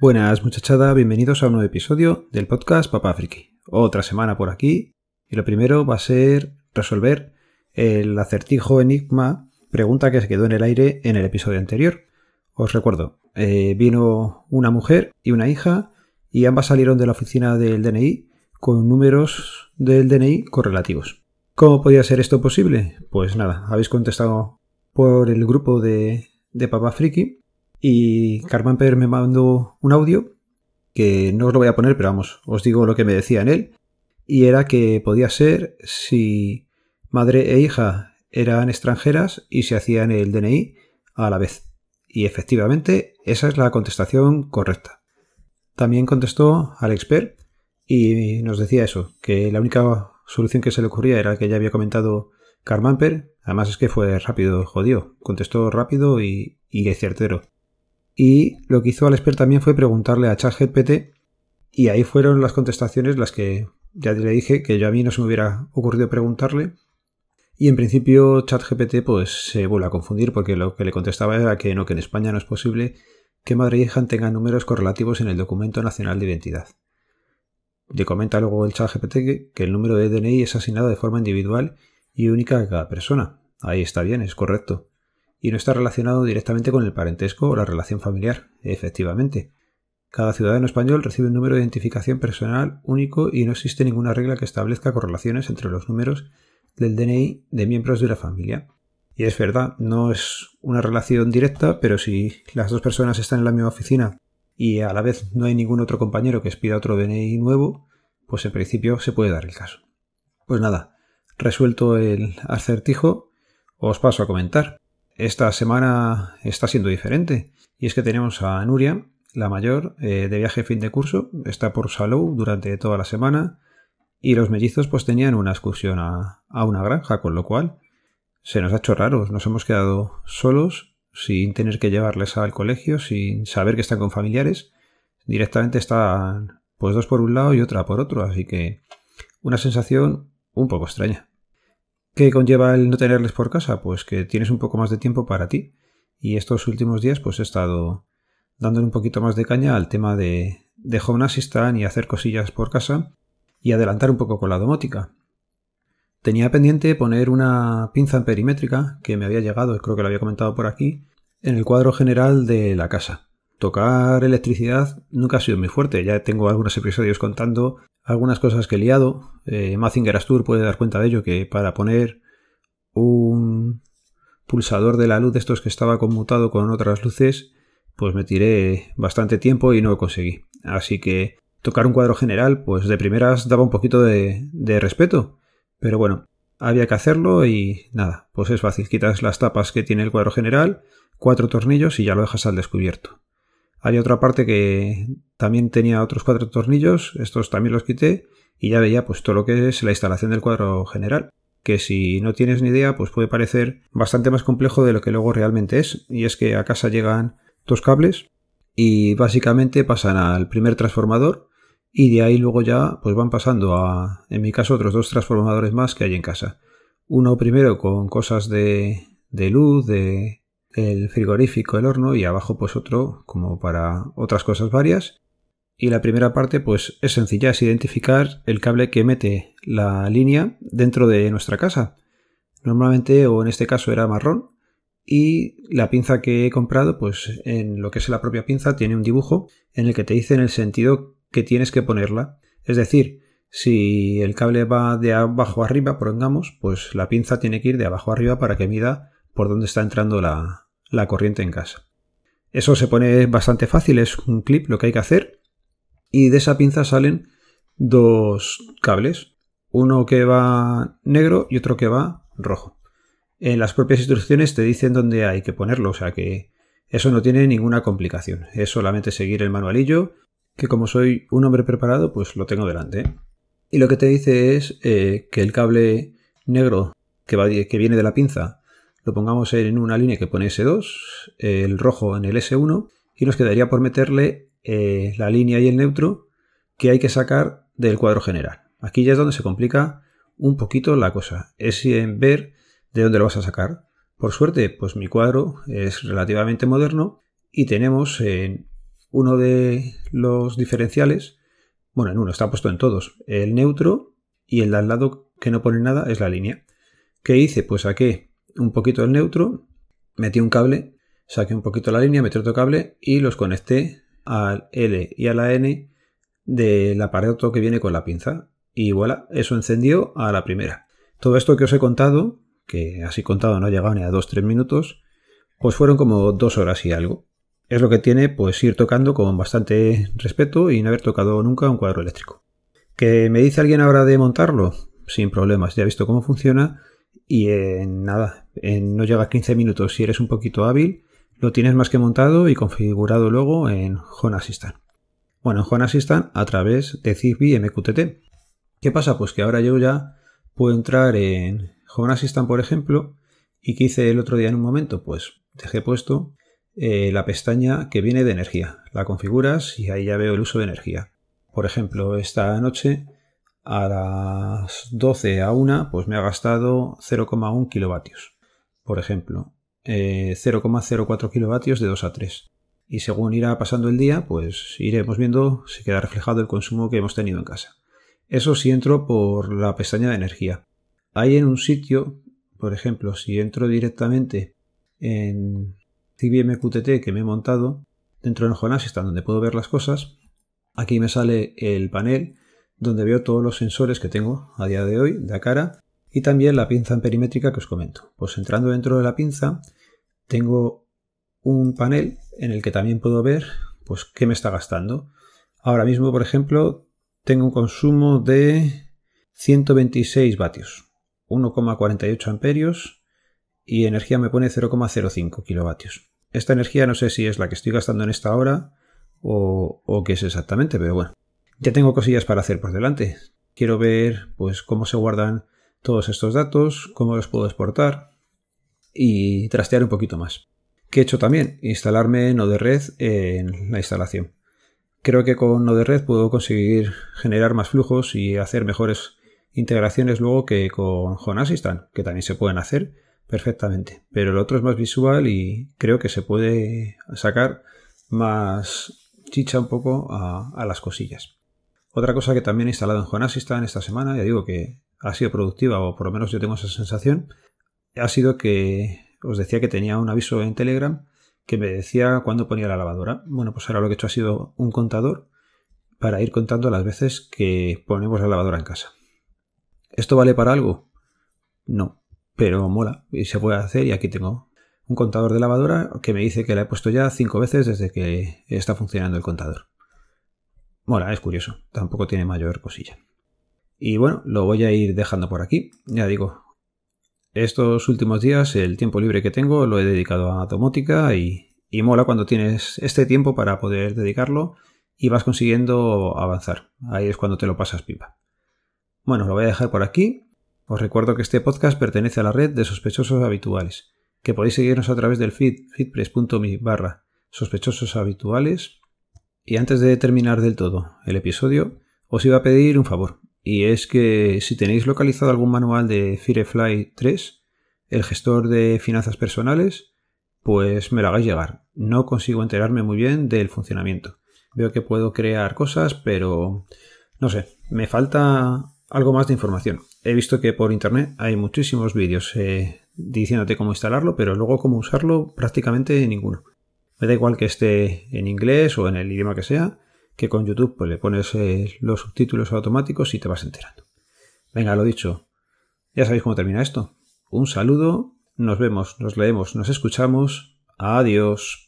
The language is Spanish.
Buenas muchachada, bienvenidos a un nuevo episodio del podcast Papá Friki. Otra semana por aquí y lo primero va a ser resolver el acertijo enigma pregunta que se quedó en el aire en el episodio anterior. Os recuerdo, eh, vino una mujer y una hija y ambas salieron de la oficina del DNI con números del DNI correlativos. ¿Cómo podía ser esto posible? Pues nada, habéis contestado por el grupo de, de Papá Friki y Carmamper me mandó un audio que no os lo voy a poner, pero vamos, os digo lo que me decía en él. Y era que podía ser si madre e hija eran extranjeras y se hacían el DNI a la vez. Y efectivamente, esa es la contestación correcta. También contestó al expert y nos decía eso, que la única solución que se le ocurría era que ya había comentado Carmamper. Además es que fue rápido, jodió. Contestó rápido y, y certero. Y lo que hizo Alex también fue preguntarle a ChatGPT y ahí fueron las contestaciones las que ya le dije que yo a mí no se me hubiera ocurrido preguntarle. Y en principio ChatGPT pues se vuelve a confundir porque lo que le contestaba era que no, que en España no es posible que madre y hija tengan números correlativos en el documento nacional de identidad. Le comenta luego el ChatGPT que, que el número de DNI es asignado de forma individual y única a cada persona. Ahí está bien, es correcto y no está relacionado directamente con el parentesco o la relación familiar, efectivamente. Cada ciudadano español recibe un número de identificación personal único y no existe ninguna regla que establezca correlaciones entre los números del DNI de miembros de la familia. Y es verdad, no es una relación directa, pero si las dos personas están en la misma oficina y a la vez no hay ningún otro compañero que expida otro DNI nuevo, pues en principio se puede dar el caso. Pues nada, resuelto el acertijo, os paso a comentar esta semana está siendo diferente. Y es que tenemos a Nuria, la mayor, eh, de viaje fin de curso, está por Salou durante toda la semana. Y los mellizos pues tenían una excursión a, a una granja, con lo cual se nos ha hecho raro. Nos hemos quedado solos, sin tener que llevarles al colegio, sin saber que están con familiares. Directamente están pues dos por un lado y otra por otro, así que una sensación un poco extraña. ¿Qué conlleva el no tenerles por casa? Pues que tienes un poco más de tiempo para ti. Y estos últimos días pues he estado dándole un poquito más de caña al tema de, de Home Assistant y hacer cosillas por casa y adelantar un poco con la domótica. Tenía pendiente poner una pinza perimétrica que me había llegado, creo que lo había comentado por aquí, en el cuadro general de la casa. Tocar electricidad nunca ha sido muy fuerte, ya tengo algunos episodios contando algunas cosas que he liado. Eh, Mazinger Astur puede dar cuenta de ello que para poner un pulsador de la luz de estos que estaba conmutado con otras luces, pues me tiré bastante tiempo y no lo conseguí. Así que tocar un cuadro general, pues de primeras daba un poquito de, de respeto. Pero bueno, había que hacerlo y nada, pues es fácil. Quitas las tapas que tiene el cuadro general, cuatro tornillos y ya lo dejas al descubierto. Hay otra parte que también tenía otros cuatro tornillos, estos también los quité y ya veía pues todo lo que es la instalación del cuadro general, que si no tienes ni idea pues puede parecer bastante más complejo de lo que luego realmente es, y es que a casa llegan dos cables y básicamente pasan al primer transformador y de ahí luego ya pues van pasando a, en mi caso, otros dos transformadores más que hay en casa. Uno primero con cosas de, de luz, de el frigorífico, el horno y abajo pues otro como para otras cosas varias. Y la primera parte pues es sencilla, es identificar el cable que mete la línea dentro de nuestra casa. Normalmente o en este caso era marrón y la pinza que he comprado pues en lo que es la propia pinza tiene un dibujo en el que te dice en el sentido que tienes que ponerla. Es decir, si el cable va de abajo arriba, pongamos, pues la pinza tiene que ir de abajo arriba para que mida por dónde está entrando la, corriente en casa. Eso se pone bastante fácil, es un clip lo que hay que hacer. Y de esa pinza salen dos cables, uno que va negro y otro que va rojo. En las propias instrucciones te dicen dónde hay que ponerlo, o sea que eso no tiene ninguna complicación. Es solamente seguir el manualillo, que como soy un hombre preparado, pues lo tengo delante. Y lo que te dice es eh, que el cable negro que, va, que viene de la pinza pongamos en una línea que pone S2, el rojo en el S1 y nos quedaría por meterle eh, la línea y el neutro que hay que sacar del cuadro general. Aquí ya es donde se complica un poquito la cosa, es en ver de dónde lo vas a sacar. Por suerte, pues mi cuadro es relativamente moderno y tenemos en uno de los diferenciales, bueno, en uno está puesto en todos, el neutro y el de al lado que no pone nada es la línea. ¿Qué hice? Pues saqué un poquito del neutro, metí un cable, saqué un poquito la línea, metí otro cable y los conecté al L y a la N del aparato que viene con la pinza. Y voilà, eso encendió a la primera. Todo esto que os he contado, que así contado no ha llegado ni a 2-3 minutos, pues fueron como dos horas y algo. Es lo que tiene pues ir tocando con bastante respeto y no haber tocado nunca un cuadro eléctrico. ¿Que me dice alguien ahora de montarlo? Sin problemas, ya he visto cómo funciona y en nada, en no llega a 15 minutos si eres un poquito hábil, lo tienes más que montado y configurado luego en Home Assistant. Bueno, en Home a través de Zigbee MQTT. ¿Qué pasa? Pues que ahora yo ya puedo entrar en Home Assistant, por ejemplo, y que hice el otro día en un momento, pues dejé puesto eh, la pestaña que viene de energía. La configuras y ahí ya veo el uso de energía. Por ejemplo, esta noche a las 12 a 1 pues me ha gastado 0,1 kilovatios. Por ejemplo, 0,04 eh, kilovatios de 2 a 3. Y según irá pasando el día, pues iremos viendo si queda reflejado el consumo que hemos tenido en casa. Eso si entro por la pestaña de energía. Hay en un sitio, por ejemplo, si entro directamente en CBMQTT que me he montado dentro de Home Assistant donde puedo ver las cosas. Aquí me sale el panel donde veo todos los sensores que tengo a día de hoy de cara y también la pinza perimétrica que os comento. Pues entrando dentro de la pinza tengo un panel en el que también puedo ver pues qué me está gastando. Ahora mismo, por ejemplo, tengo un consumo de 126 vatios, 1,48 amperios y energía me pone 0,05 kilovatios. Esta energía no sé si es la que estoy gastando en esta hora o, qué es exactamente, pero bueno. Ya tengo cosillas para hacer por delante. Quiero ver pues cómo se guardan todos estos datos, cómo los puedo exportar y trastear un poquito más. ¿Qué he hecho también? Instalarme Node-RED en la instalación. Creo que con Node-RED puedo conseguir generar más flujos y hacer mejores integraciones luego que con Home que también se pueden hacer, perfectamente. Pero el otro es más visual y creo que se puede sacar más chicha un poco a, las cosillas. Otra cosa que también he instalado en Home Assistant esta semana, ya digo que ha sido productiva o por lo menos yo tengo esa sensación, ha sido que os decía que tenía un aviso en Telegram que me decía cuándo ponía la lavadora. Bueno, pues ahora lo que he hecho ha sido un contador para ir contando las veces que ponemos la lavadora en casa. ¿Esto vale para algo? No, pero mola y se puede hacer y aquí tengo un contador de lavadora que me dice que la he puesto ya cinco veces desde que está funcionando el contador. Mola, es curioso, tampoco tiene mayor cosilla. Y bueno, lo voy a ir dejando por aquí. Ya digo, estos últimos días el tiempo libre que tengo lo he dedicado a domótica y, y mola cuando tienes este tiempo para poder dedicarlo y vas consiguiendo avanzar. Ahí es cuando te lo pasas pipa. Bueno, lo voy a dejar por aquí os recuerdo que este podcast pertenece a la red de sospechosos habituales, que podéis seguirnos a través del feed feedpress.me barra sospechosos habituales. Y antes de terminar del todo el episodio, os iba a pedir un favor, y es que si tenéis localizado algún manual de Firefly 3, el gestor de finanzas personales, pues me lo hagáis llegar. No consigo enterarme muy bien del funcionamiento. Veo que puedo crear cosas, pero no sé, me falta algo más de información. He visto que por internet hay muchísimos vídeos eh, diciéndote cómo instalarlo, pero luego cómo usarlo prácticamente ninguno. Me da igual que esté en inglés o en el idioma que sea, que con YouTube pues, le pones eh, los subtítulos automáticos y te vas enterando. Venga, lo dicho. Ya sabéis cómo termina esto. Un saludo, nos vemos, nos leemos, nos escuchamos. Adiós.